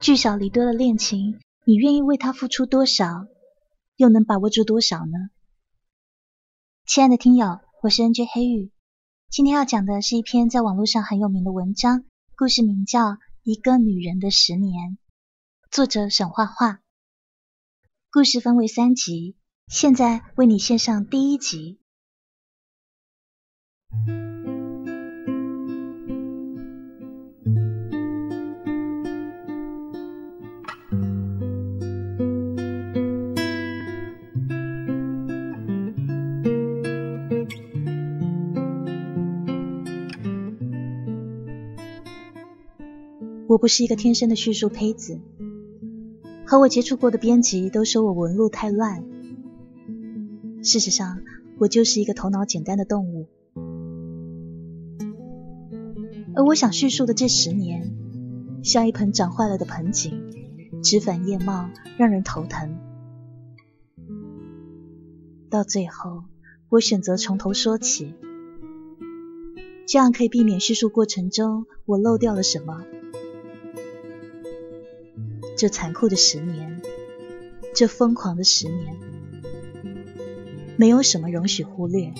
聚少离多的恋情，你愿意为他付出多少，又能把握住多少呢？亲爱的听友，我是 NJ 黑玉，今天要讲的是一篇在网络上很有名的文章，故事名叫《一个女人的十年》，作者沈画画。故事分为三集，现在为你献上第一集。不是一个天生的叙述胚子，和我接触过的编辑都说我纹路太乱。事实上，我就是一个头脑简单的动物。而我想叙述的这十年，像一盆长坏了的盆景，枝繁叶茂，让人头疼。到最后，我选择从头说起，这样可以避免叙述过程中我漏掉了什么。这残酷的十年，这疯狂的十年，没有什么容许忽略。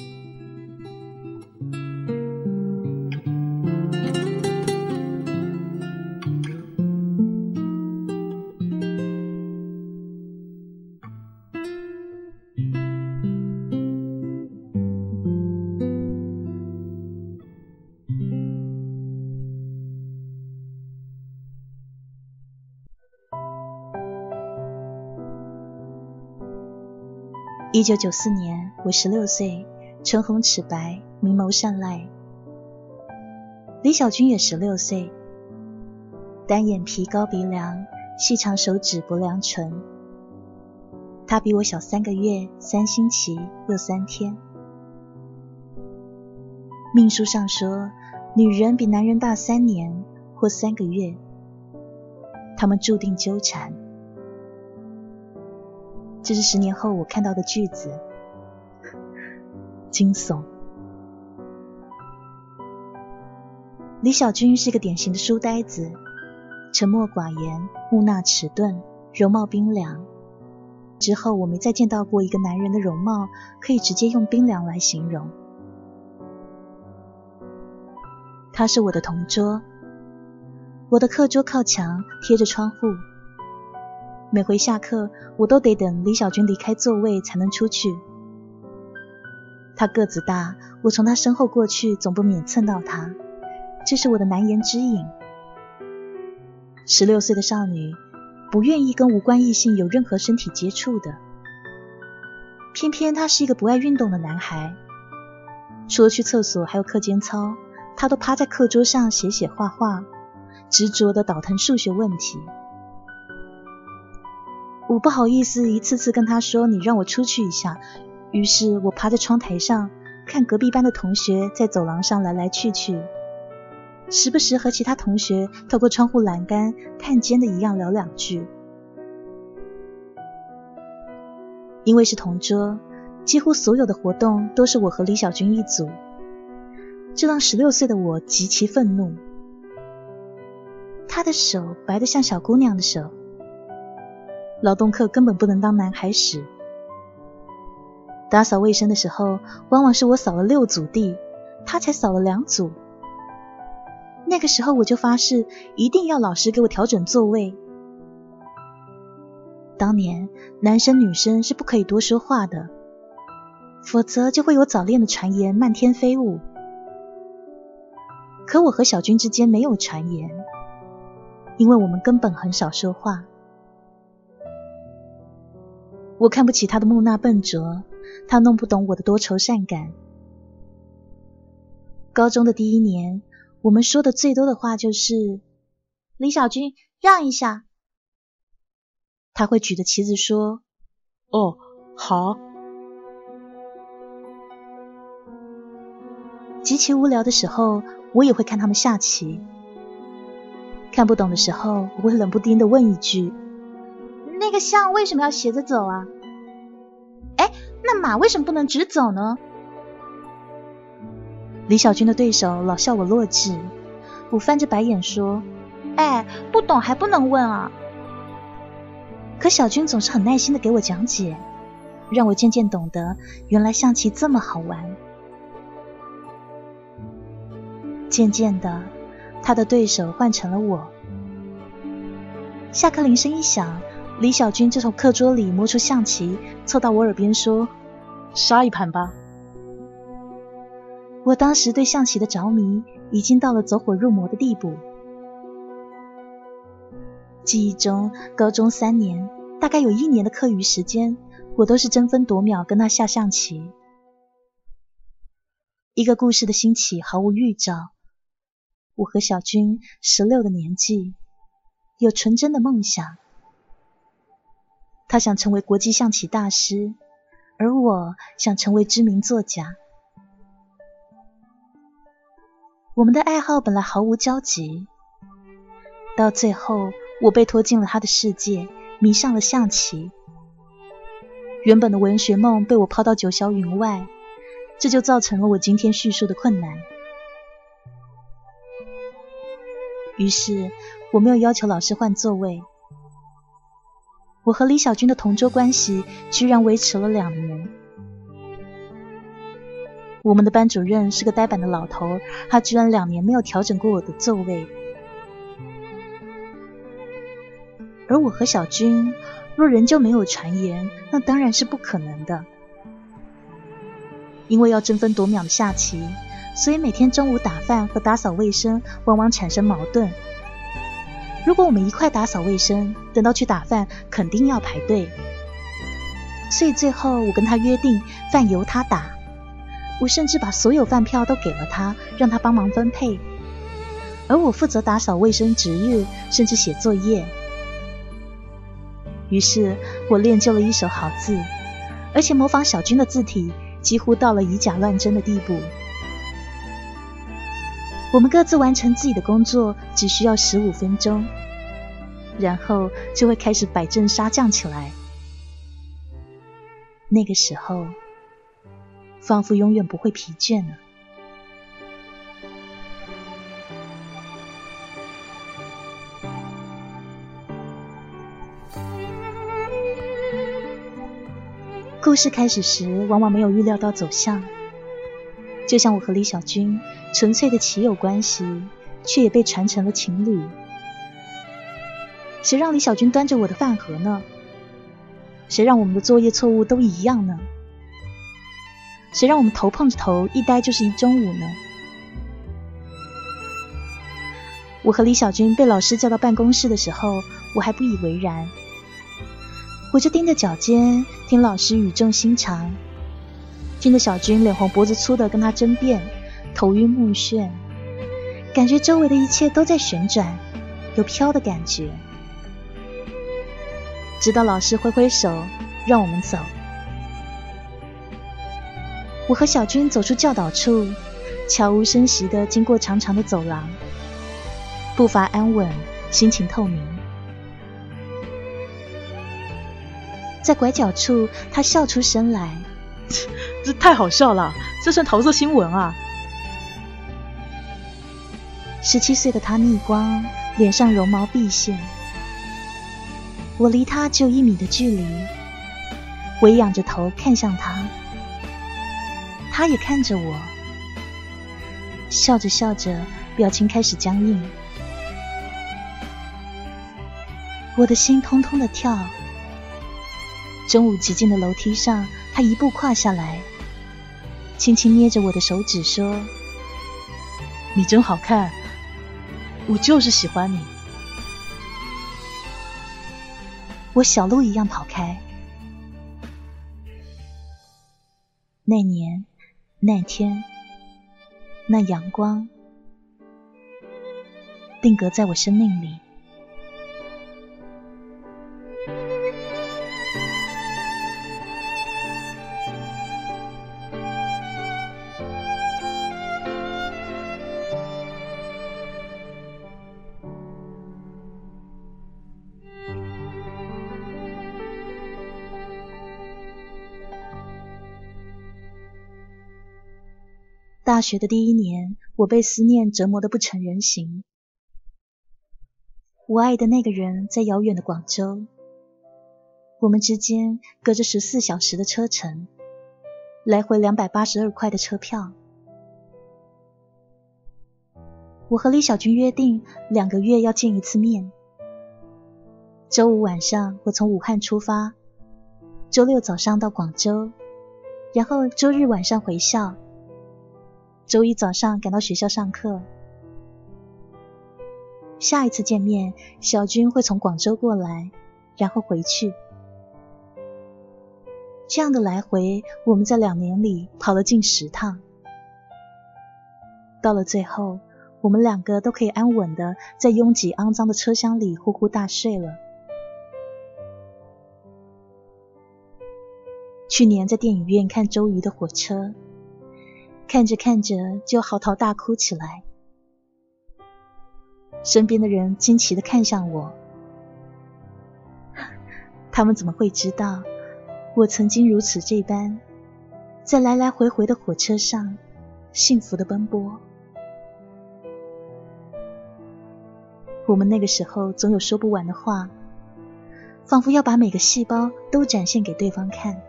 一九九四年，我十六岁，唇红齿白，明眸善睐。李小军也十六岁，单眼皮，高鼻梁，细长手指，薄凉唇。他比我小三个月，三星期又三天。命书上说，女人比男人大三年或三个月，他们注定纠缠。这是十年后我看到的句子，惊悚。李小军是个典型的书呆子，沉默寡言，木讷迟钝，容貌冰凉。之后我没再见到过一个男人的容貌可以直接用冰凉来形容。他是我的同桌，我的课桌靠墙，贴着窗户。每回下课，我都得等李小军离开座位才能出去。他个子大，我从他身后过去，总不免蹭到他，这是我的难言之隐。十六岁的少女，不愿意跟无关异性有任何身体接触的。偏偏他是一个不爱运动的男孩，除了去厕所，还有课间操，他都趴在课桌上写写画画，执着的倒腾数学问题。我不好意思一次次跟他说：“你让我出去一下。”于是我趴在窗台上，看隔壁班的同学在走廊上来来去去，时不时和其他同学透过窗户栏杆探监的一样聊两句。因为是同桌，几乎所有的活动都是我和李小军一组，这让十六岁的我极其愤怒。他的手白得像小姑娘的手。劳动课根本不能当男孩使。打扫卫生的时候，往往是我扫了六组地，他才扫了两组。那个时候我就发誓，一定要老师给我调整座位。当年男生女生是不可以多说话的，否则就会有早恋的传言漫天飞舞。可我和小军之间没有传言，因为我们根本很少说话。我看不起他的木讷笨拙，他弄不懂我的多愁善感。高中的第一年，我们说的最多的话就是：“李小军，让一下。”他会举着旗子说：“哦，好。”极其无聊的时候，我也会看他们下棋。看不懂的时候，我会冷不丁的问一句。那个象为什么要斜着走啊？哎，那马为什么不能直走呢？李小军的对手老笑我弱智，我翻着白眼说：“哎，不懂还不能问啊！可小军总是很耐心的给我讲解，让我渐渐懂得原来象棋这么好玩。渐渐的，他的对手换成了我。下课铃声一响，李小军就从课桌里摸出象棋，凑到我耳边说：“杀一盘吧。”我当时对象棋的着迷已经到了走火入魔的地步。记忆中，高中三年，大概有一年的课余时间，我都是争分夺秒跟他下象棋。一个故事的兴起毫无预兆。我和小军十六的年纪，有纯真的梦想。他想成为国际象棋大师，而我想成为知名作家。我们的爱好本来毫无交集，到最后我被拖进了他的世界，迷上了象棋。原本的文学梦被我抛到九霄云外，这就造成了我今天叙述的困难。于是我没有要求老师换座位。我和李小军的同桌关系居然维持了两年。我们的班主任是个呆板的老头，他居然两年没有调整过我的座位。而我和小军若仍旧没有传言，那当然是不可能的。因为要争分夺秒的下棋，所以每天中午打饭和打扫卫生往往产生矛盾。如果我们一块打扫卫生，等到去打饭肯定要排队，所以最后我跟他约定，饭由他打。我甚至把所有饭票都给了他，让他帮忙分配，而我负责打扫卫生、值日，甚至写作业。于是我练就了一手好字，而且模仿小军的字体几乎到了以假乱真的地步。我们各自完成自己的工作只需要十五分钟，然后就会开始摆阵杀将起来。那个时候。仿佛永远不会疲倦了。故事开始时，往往没有预料到走向。就像我和李小军，纯粹的棋友关系，却也被传成了情侣。谁让李小军端着我的饭盒呢？谁让我们的作业错误都一样呢？谁让我们头碰着头一待就是一中午呢？我和李小军被老师叫到办公室的时候，我还不以为然，我就盯着脚尖听老师语重心长，听着小军脸红脖子粗的跟他争辩，头晕目眩，感觉周围的一切都在旋转，有飘的感觉，直到老师挥挥手让我们走。我和小军走出教导处，悄无声息的经过长长的走廊，步伐安稳，心情透明。在拐角处，他笑出声来：“这太好笑了，这算桃色新闻啊！”十七岁的他逆光，脸上绒毛毕现。我离他只有一米的距离，微仰着头看向他。他也看着我，笑着笑着，表情开始僵硬。我的心通通的跳。中午极静的楼梯上，他一步跨下来，轻轻捏着我的手指说：“你真好看，我就是喜欢你。”我小鹿一样跑开。那年。那天，那阳光，定格在我生命里。大学的第一年，我被思念折磨得不成人形。我爱的那个人在遥远的广州，我们之间隔着十四小时的车程，来回两百八十二块的车票。我和李小军约定两个月要见一次面。周五晚上我从武汉出发，周六早上到广州，然后周日晚上回校，周一早上赶到学校上课。下一次见面，小军会从广州过来，然后回去。这样的来回，我们在两年里跑了近十趟。到了最后。我们两个都可以安稳的在拥挤肮脏的车厢里呼呼大睡了。去年在电影院看周瑜的火车，看着看着就嚎啕大哭起来。身边的人惊奇的看向我，他们怎么会知道我曾经如此这般，在来来回回的火车上幸福的奔波？我们那个时候总有说不完的话，仿佛要把每个细胞都展现给对方看。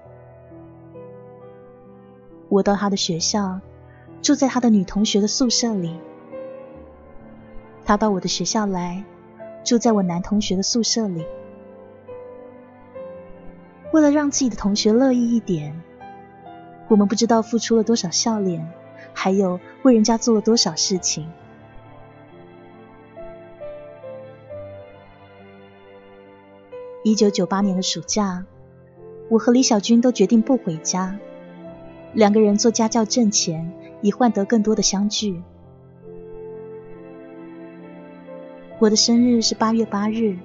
我到他的学校，住在他的女同学的宿舍里；他到我的学校来，住在我男同学的宿舍里。为了让自己的同学乐意一点，我们不知道付出了多少笑脸，还有为人家做了多少事情。一九九八年的暑假，我和李小军都决定不回家，两个人做家教挣钱，以换得更多的相聚。我的生日是八月八日，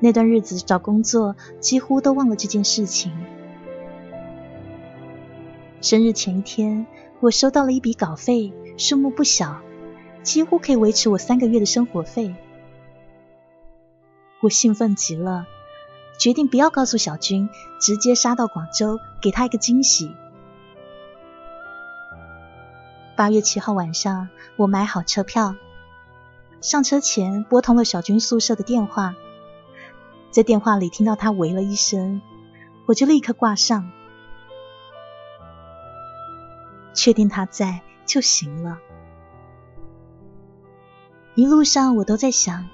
那段日子找工作几乎都忘了这件事情。生日前一天，我收到了一笔稿费，数目不小，几乎可以维持我三个月的生活费。我兴奋极了，决定不要告诉小军，直接杀到广州，给他一个惊喜。八月七号晚上，我买好车票，上车前拨通了小军宿舍的电话，在电话里听到他喂了一声，我就立刻挂上，确定他在就行了。一路上我都在想。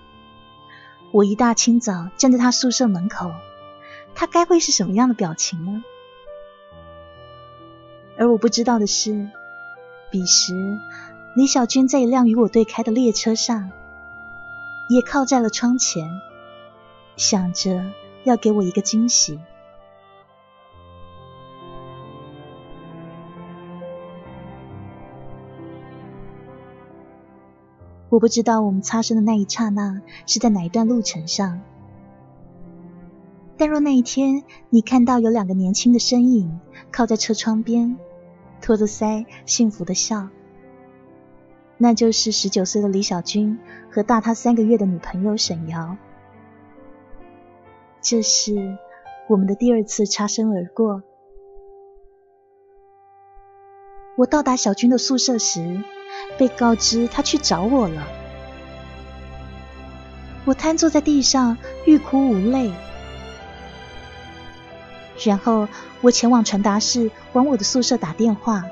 我一大清早站在他宿舍门口，他该会是什么样的表情呢？而我不知道的是，彼时李小军在一辆与我对开的列车上，也靠在了窗前，想着要给我一个惊喜。我不知道我们擦身的那一刹那是在哪一段路程上，但若那一天你看到有两个年轻的身影靠在车窗边，托着腮幸福的笑，那就是十九岁的李小军和大他三个月的女朋友沈瑶。这是我们的第二次擦身而过。我到达小军的宿舍时。被告知他去找我了，我瘫坐在地上欲哭无泪。然后我前往传达室往我的宿舍打电话，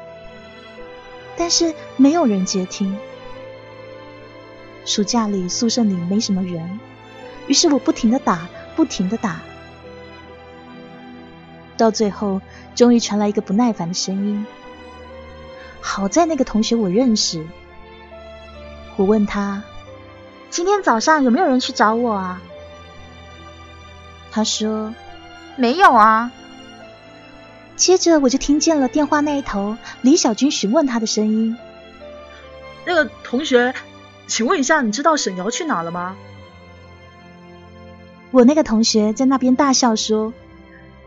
但是没有人接听。暑假里宿舍里没什么人，于是我不停的打，不停的打，到最后终于传来一个不耐烦的声音。好在那个同学我认识，我问他今天早上有没有人去找我啊？他说没有啊。接着我就听见了电话那一头李小军询问他的声音：“那个同学，请问一下，你知道沈瑶去哪了吗？”我那个同学在那边大笑说：“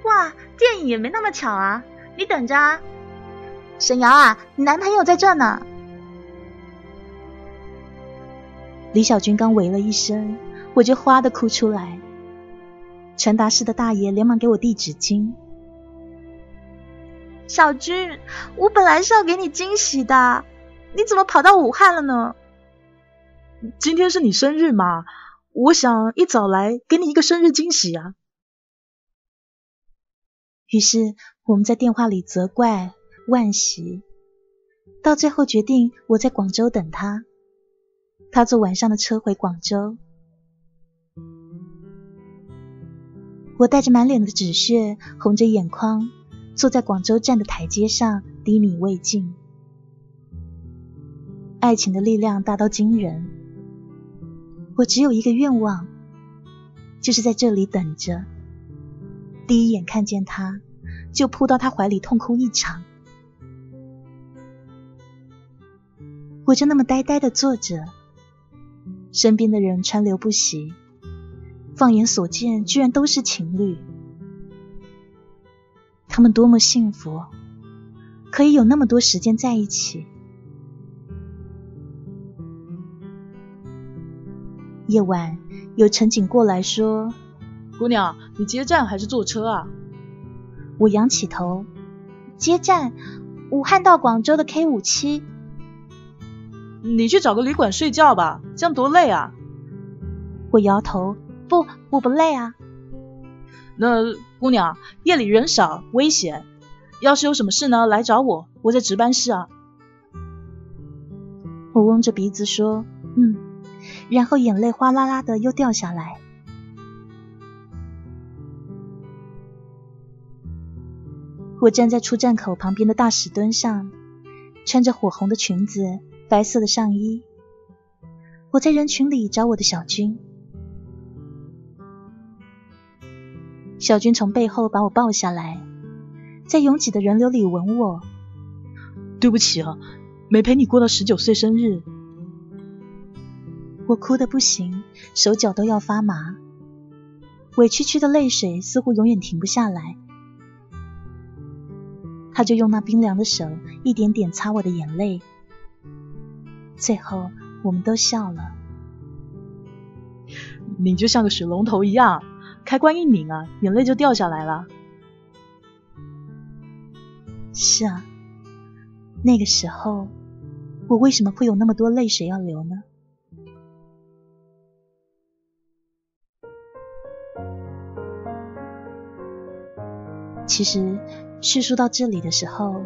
哇，电影也没那么巧啊，你等着啊。”沈瑶啊，你男朋友在这呢。李小军刚喂了一声，我就哗的哭出来。传达室的大爷连忙给我递纸巾。小军，我本来是要给你惊喜的，你怎么跑到武汉了呢？今天是你生日嘛，我想一早来给你一个生日惊喜啊。于是我们在电话里责怪、惋惜，到最后决定我在广州等他，他坐晚上的车回广州。我带着满脸的纸屑，红着眼眶，坐在广州站的台阶上，低迷未尽。爱情的力量大到惊人，我只有一个愿望，就是在这里等着，第一眼看见他，就扑到他怀里痛哭一场。我就那么呆呆的坐着，身边的人川流不息。放眼所见，居然都是情侣。他们多么幸福，可以有那么多时间在一起。夜晚，有乘警过来说：“姑娘，你接站还是坐车啊？”我仰起头：“接站，武汉到广州的 K 五七。”你去找个旅馆睡觉吧，这样多累啊！我摇头。不，我不累啊。那姑娘，夜里人少，危险。要是有什么事呢，来找我，我在值班室啊。我嗡着鼻子说：“嗯。”然后眼泪哗啦啦的又掉下来。我站在出站口旁边的大石墩上，穿着火红的裙子，白色的上衣。我在人群里找我的小军。小军从背后把我抱下来，在拥挤的人流里吻我。对不起啊，没陪你过到十九岁生日。我哭得不行，手脚都要发麻，委屈屈的泪水似乎永远停不下来。他就用那冰凉的手一点点擦我的眼泪，最后我们都笑了。你就像个水龙头一样。开关一拧啊，眼泪就掉下来了。是啊，那个时候我为什么会有那么多泪水要流呢？其实叙述到这里的时候，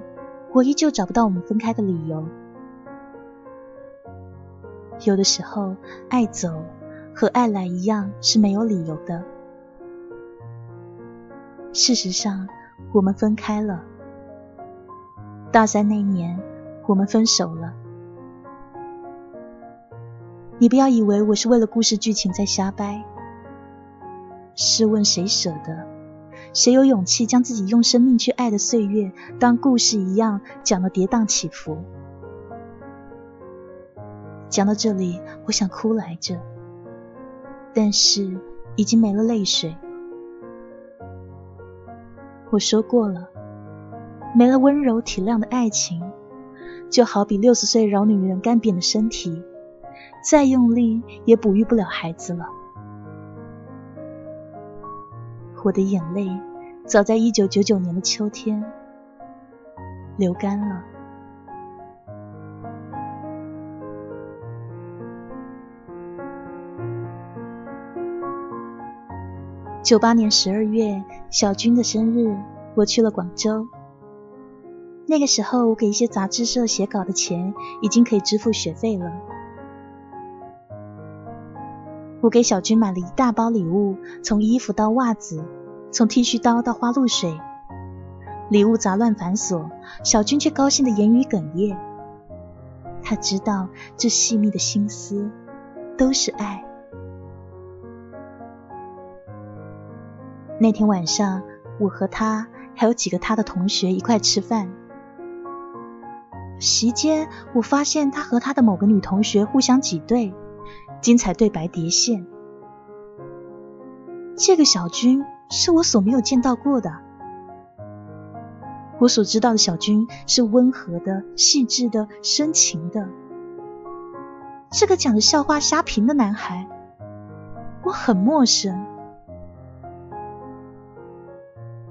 我依旧找不到我们分开的理由。有的时候，爱走和爱来一样是没有理由的。事实上，我们分开了。大三那年，我们分手了。你不要以为我是为了故事剧情在瞎掰。试问谁舍得？谁有勇气将自己用生命去爱的岁月当故事一样讲的跌宕起伏？讲到这里，我想哭来着，但是已经没了泪水。我说过了，没了温柔体谅的爱情，就好比六十岁老女人干瘪的身体，再用力也哺育不了孩子了。我的眼泪早在一九九九年的秋天流干了。九八年十二月，小军的生日，我去了广州。那个时候，我给一些杂志社写稿的钱已经可以支付学费了。我给小军买了一大包礼物，从衣服到袜子，从剃须刀到花露水，礼物杂乱繁琐，小军却高兴的言语哽咽。他知道这细密的心思都是爱。那天晚上，我和他还有几个他的同学一块吃饭。席间，我发现他和他的某个女同学互相挤兑，精彩对白叠现。这个小军是我所没有见到过的。我所知道的小军是温和的、细致的、深情的。这个讲着笑话瞎评的男孩，我很陌生。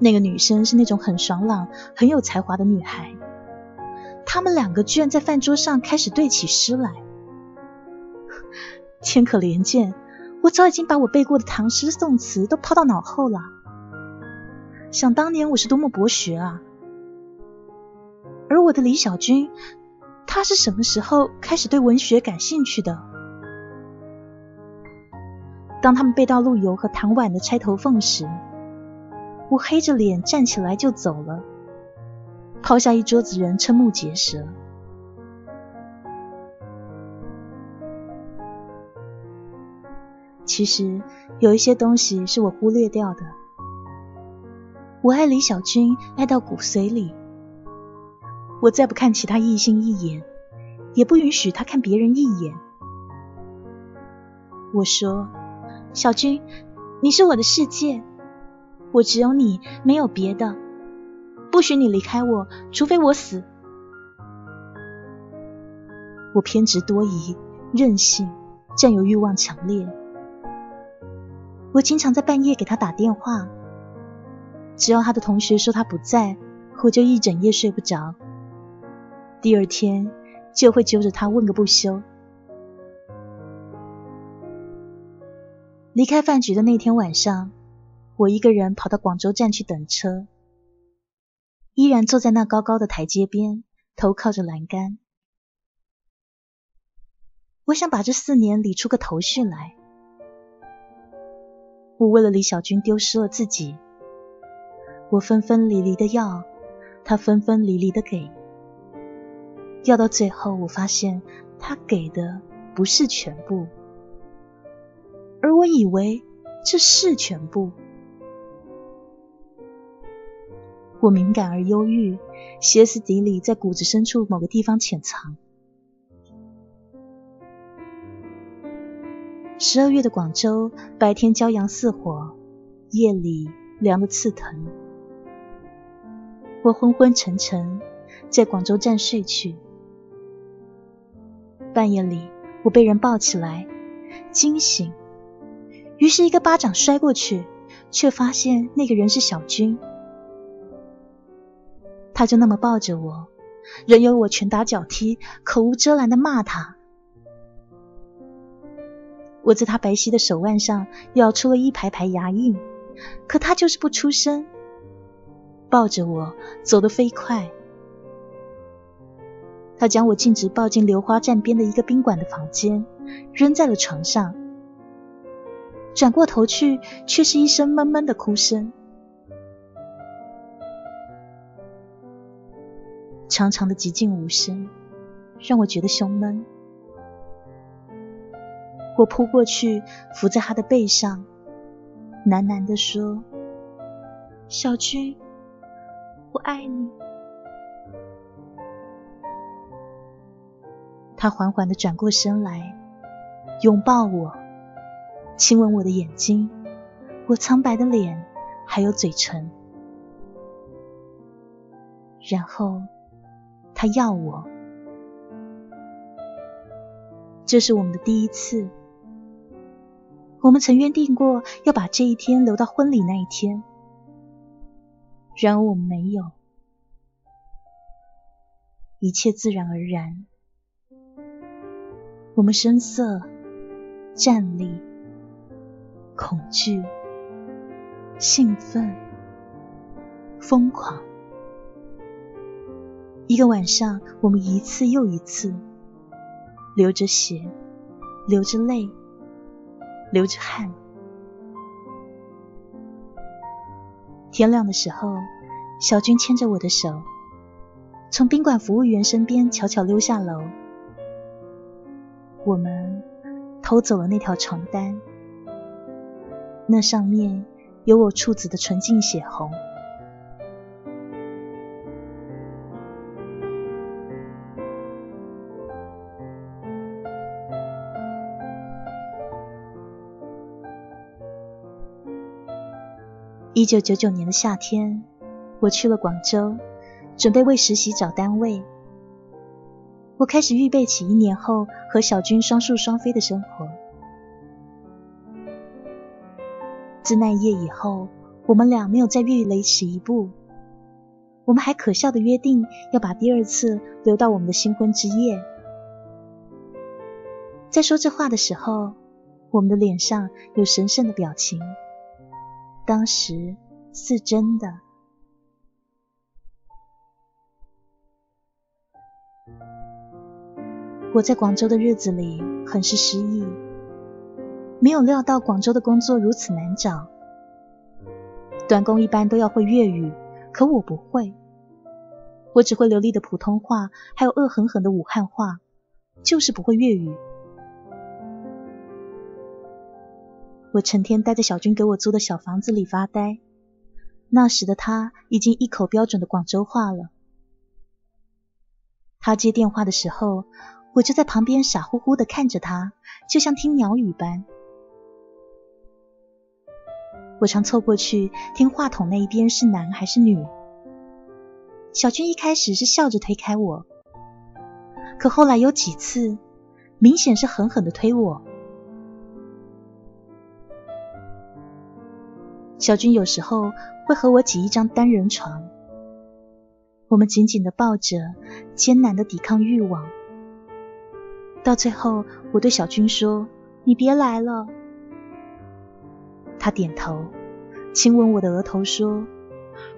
那个女生是那种很爽朗、很有才华的女孩。他们两个居然在饭桌上开始对起诗来。天可怜见，我早已经把我背过的唐诗宋词都抛到脑后了。想当年我是多么博学啊！而我的李小军，他是什么时候开始对文学感兴趣的？当他们背到陆游和唐婉的《钗头凤》时，我黑着脸站起来就走了，抛下一桌子人瞠目结舌。其实有一些东西是我忽略掉的。我爱李小军，爱到骨髓里。我再不看其他异性一眼，也不允许他看别人一眼。我说：“小军，你是我的世界，我只有你，没有别的。不许你离开我，除非我死。”我偏执多疑，任性，占有欲望强烈。我经常在半夜给他打电话，只要他的同学说他不在，我就一整夜睡不着。第二天就会揪着他问个不休。离开饭局的那天晚上，我一个人跑到广州站去等车，依然坐在那高高的台阶边，头靠着栏杆。我想把这四年理出个头绪来。我为了李小军丢失了自己，我分分离离的要，他分分离离的给，要到最后，我发现他给的不是全部，而我以为这是全部。我敏感而忧郁，歇斯底里，在骨子深处某个地方潜藏。十二月的广州，白天骄阳似火，夜里凉得刺疼。我昏昏沉沉，在广州站睡去。半夜里，我被人抱起来，惊醒，于是一个巴掌摔过去，却发现那个人是小军。他就那么抱着我，任由我拳打脚踢，口无遮拦的骂他。我在他白皙的手腕上咬出了一排排牙印，可他就是不出声，抱着我走得飞快。他将我径直抱进流花站边的一个宾馆的房间，扔在了床上。转过头去，却是一声闷闷的哭声。长长的寂静无声，让我觉得胸闷。我扑过去，伏在他的背上，喃喃地说：“小军，我爱你。”他缓缓地转过身来，拥抱我，亲吻我的眼睛，我苍白的脸，还有嘴唇。然后他要我，这是我们的第一次。我们曾约定过要把这一天留到婚礼那一天，然而我们没有，一切自然而然。我们声色、站立、恐惧、兴奋、疯狂。一个晚上，我们一次又一次流着血，流着泪。流着汗，天亮的时候，小军牵着我的手，从宾馆服务员身边悄悄溜下楼。我们偷走了那条床单，那上面有我处子的纯净血红。一九九九年的夏天，我去了广州，准备为实习找单位。我开始预备起一年后和小军双宿双飞的生活。自那一夜以后，我们俩没有再越雷池一步。我们还可笑的约定要把第二次留到我们的新婚之夜。在说这话的时候，我们的脸上有神圣的表情，当时是真的。我在广州的日子里很是失意，没有料到广州的工作如此难找。短工一般都要会粤语，可我不会，我只会流利的普通话，还有恶狠狠的武汉话，就是不会粤语。我成天待在小军给我租的小房子里发呆，那时的他已经一口标准的广州话了。他接电话的时候。我就在旁边傻乎乎的看着他，就像听鸟语般。我常凑过去听话筒那一边是男还是女。小军一开始是笑着推开我，可后来有几次，明显是狠狠的推我。小军有时候会和我挤一张单人床，我们紧紧的抱着，艰难的抵抗欲望。到最后，我对小军说：“你别来了。”他点头，亲吻我的额头，说：“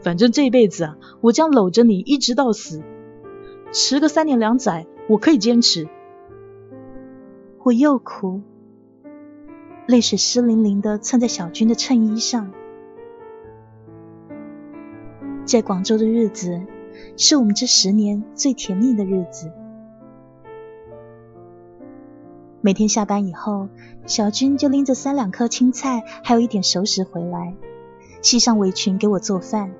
反正这辈子啊，我将搂着你一直到死，迟个三年两载，我可以坚持。”我又哭，泪水湿淋淋的蹭在小军的衬衣上。在广州的日子，是我们这十年最甜蜜的日子。每天下班以后，小军就拎着三两颗青菜，还有一点熟食回来，系上围裙给我做饭。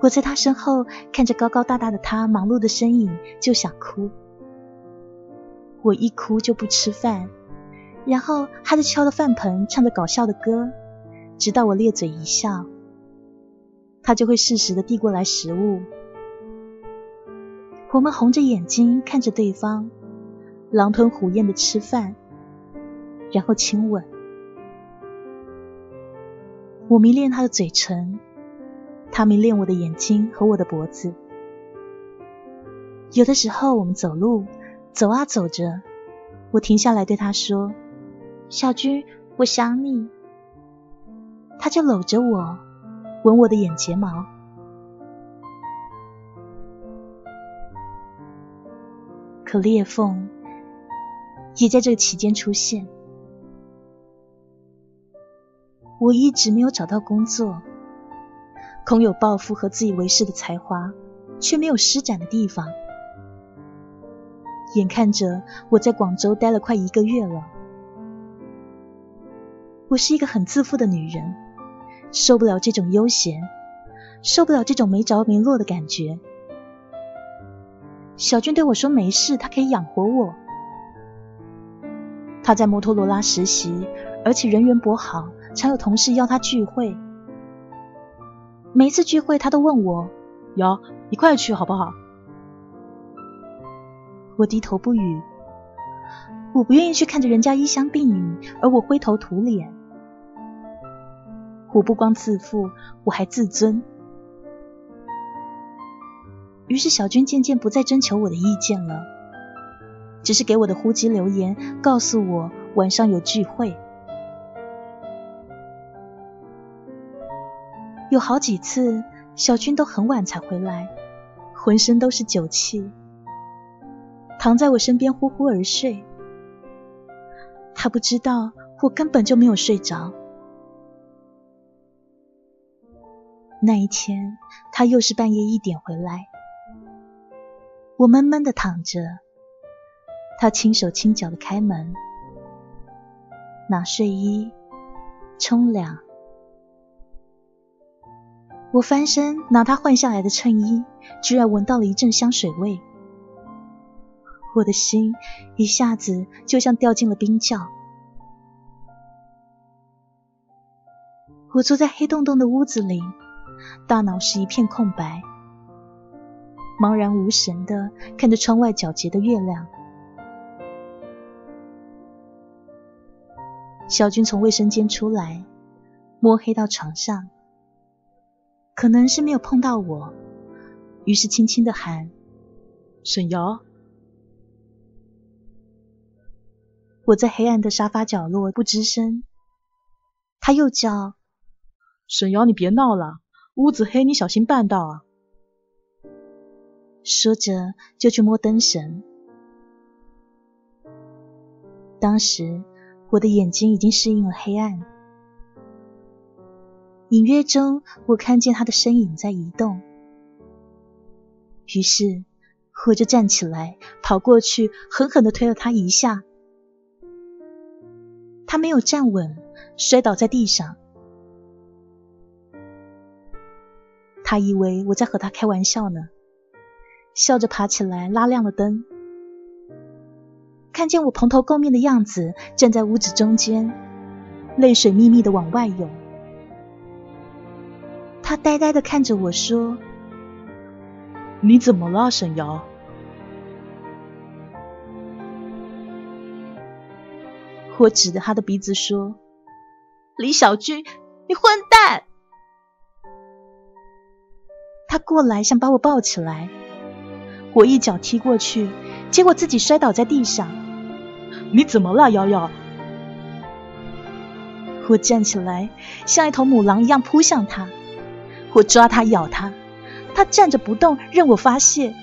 我在他身后看着高高大大的他忙碌的身影，就想哭。我一哭就不吃饭，然后他就敲着饭盆唱着搞笑的歌，直到我咧嘴一笑，他就会适时的递过来食物。我们红着眼睛看着对方。狼吞虎咽的吃饭，然后亲吻。我迷恋他的嘴唇，他迷恋我的眼睛和我的脖子。有的时候我们走路，走啊走着，我停下来对他说：“小军，我想你。”他就搂着我，吻我的眼睫毛。可裂缝。也在这个期间出现。我一直没有找到工作，空有抱负和自以为是的才华，却没有施展的地方。眼看着我在广州待了快一个月了，我是一个很自负的女人，受不了这种悠闲，受不了这种没着没落的感觉。小军对我说：“没事，他可以养活我。”他在摩托罗拉实习，而且人缘不好，常有同事邀他聚会。每一次聚会，他都问我：“瑶，一块去好不好？”我低头不语。我不愿意去看着人家衣香鬓影，而我灰头土脸。我不光自负，我还自尊。于是小军渐渐不再征求我的意见了。只是给我的呼机留言，告诉我晚上有聚会。有好几次，小军都很晚才回来，浑身都是酒气，躺在我身边呼呼而睡。他不知道我根本就没有睡着。那一天，他又是半夜一点回来，我闷闷的躺着。他轻手轻脚的开门，拿睡衣，冲凉。我翻身拿他换下来的衬衣，居然闻到了一阵香水味。我的心一下子就像掉进了冰窖。我坐在黑洞洞的屋子里，大脑是一片空白，茫然无神的看着窗外皎洁的月亮。小军从卫生间出来，摸黑到床上，可能是没有碰到我，于是轻轻的喊：“沈瑶。”我在黑暗的沙发角落不吱声。他又叫：“沈瑶，你别闹了，屋子黑，你小心绊到啊！”说着就去摸灯绳。当时我的眼睛已经适应了黑暗，隐约中我看见他的身影在移动，于是我就站起来跑过去，狠狠的推了他一下。他没有站稳，摔倒在地上。他以为我在和他开玩笑呢，笑着爬起来拉亮了灯。看见我蓬头垢面的样子，站在屋子中间，泪水密密的往外涌。他呆呆的看着我说：“你怎么了，沈瑶？”我指着他的鼻子说：“李小军，你混蛋！”他过来想把我抱起来，我一脚踢过去，结果自己摔倒在地上。你怎么了，瑶瑶？我站起来，像一头母狼一样扑向他。我抓他，咬他，他站着不动，任我发泄。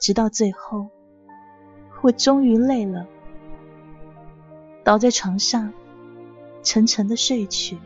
直到最后，我终于累了，倒在床上，沉沉的睡去。